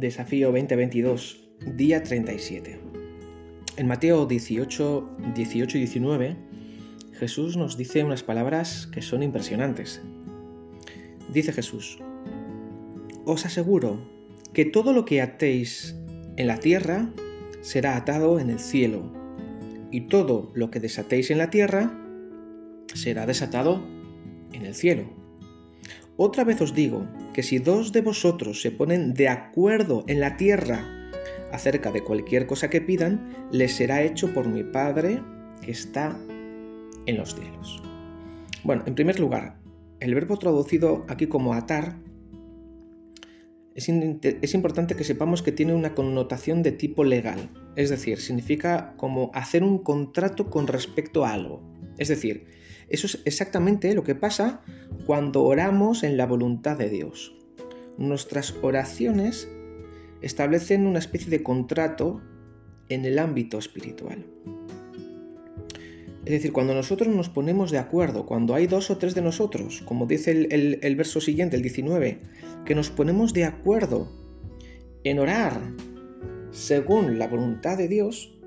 Desafío 2022, día 37. En Mateo 18, 18 y 19, Jesús nos dice unas palabras que son impresionantes. Dice Jesús, Os aseguro que todo lo que atéis en la tierra será atado en el cielo, y todo lo que desatéis en la tierra será desatado en el cielo. Otra vez os digo que si dos de vosotros se ponen de acuerdo en la tierra acerca de cualquier cosa que pidan, les será hecho por mi Padre que está en los cielos. Bueno, en primer lugar, el verbo traducido aquí como atar es, es, importante que sepamos que tiene una connotación de tipo legal, es decir, significa como hacer un contrato con respecto a algo. Es decir, eso es exactamente lo que pasa cuando oramos en la voluntad de Dios. Nuestras oraciones establecen una especie de contrato en el ámbito espiritual. Es decir, cuando nosotros nos ponemos de acuerdo, cuando hay dos o tres de nosotros, como dice el, el, verso siguiente, el 19, que nos ponemos de acuerdo en orar según la voluntad de Dios,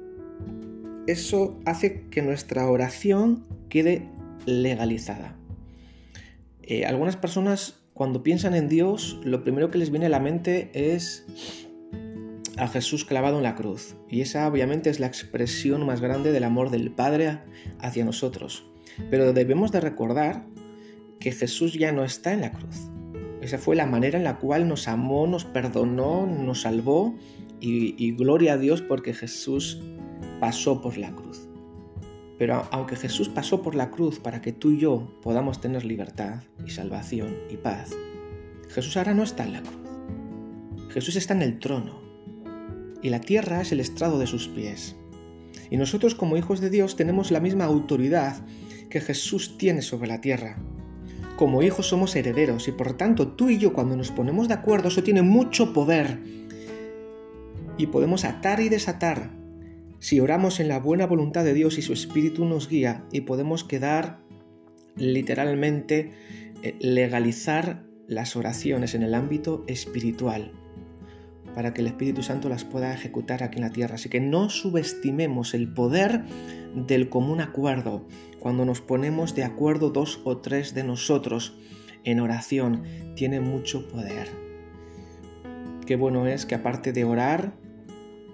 eso hace que nuestra oración quede legalizada. Eh, algunas personas cuando piensan en Dios, lo primero que les viene a la mente es a Jesús clavado en la cruz. Y esa obviamente es la expresión más grande del amor del Padre hacia nosotros. Pero debemos de recordar que Jesús ya no está en la cruz. Esa fue la manera en la cual nos amó, nos perdonó, nos salvó y, y gloria a Dios porque Jesús pasó por la cruz. Pero aunque Jesús pasó por la cruz para que tú y yo podamos tener libertad y salvación y paz, Jesús ahora no está en la cruz. Jesús está en el trono y la tierra es el estrado de sus pies. Y nosotros como hijos de Dios tenemos la misma autoridad que Jesús tiene sobre la tierra. Como hijos somos herederos y por tanto tú y yo cuando nos ponemos de acuerdo eso tiene mucho poder y podemos atar y desatar si oramos en la buena voluntad de Dios y su Espíritu nos guía y podemos quedar literalmente eh, legalizar las oraciones en el ámbito espiritual para que el Espíritu Santo las pueda ejecutar aquí en la tierra. Así que no subestimemos el poder del común acuerdo cuando nos ponemos de acuerdo dos o tres de nosotros en oración. Tiene mucho poder. Qué bueno es que aparte de orar,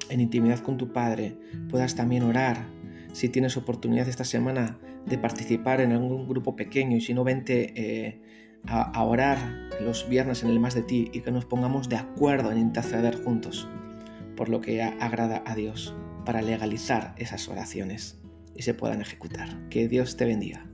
en intimidad con tu Padre, puedas también orar. Si tienes oportunidad esta semana de participar en algún grupo pequeño y si no, vente eh, a, a orar los viernes en el más de ti y que nos pongamos de acuerdo en interceder juntos por lo que agrada a Dios para legalizar esas oraciones y se puedan ejecutar. Que Dios te bendiga.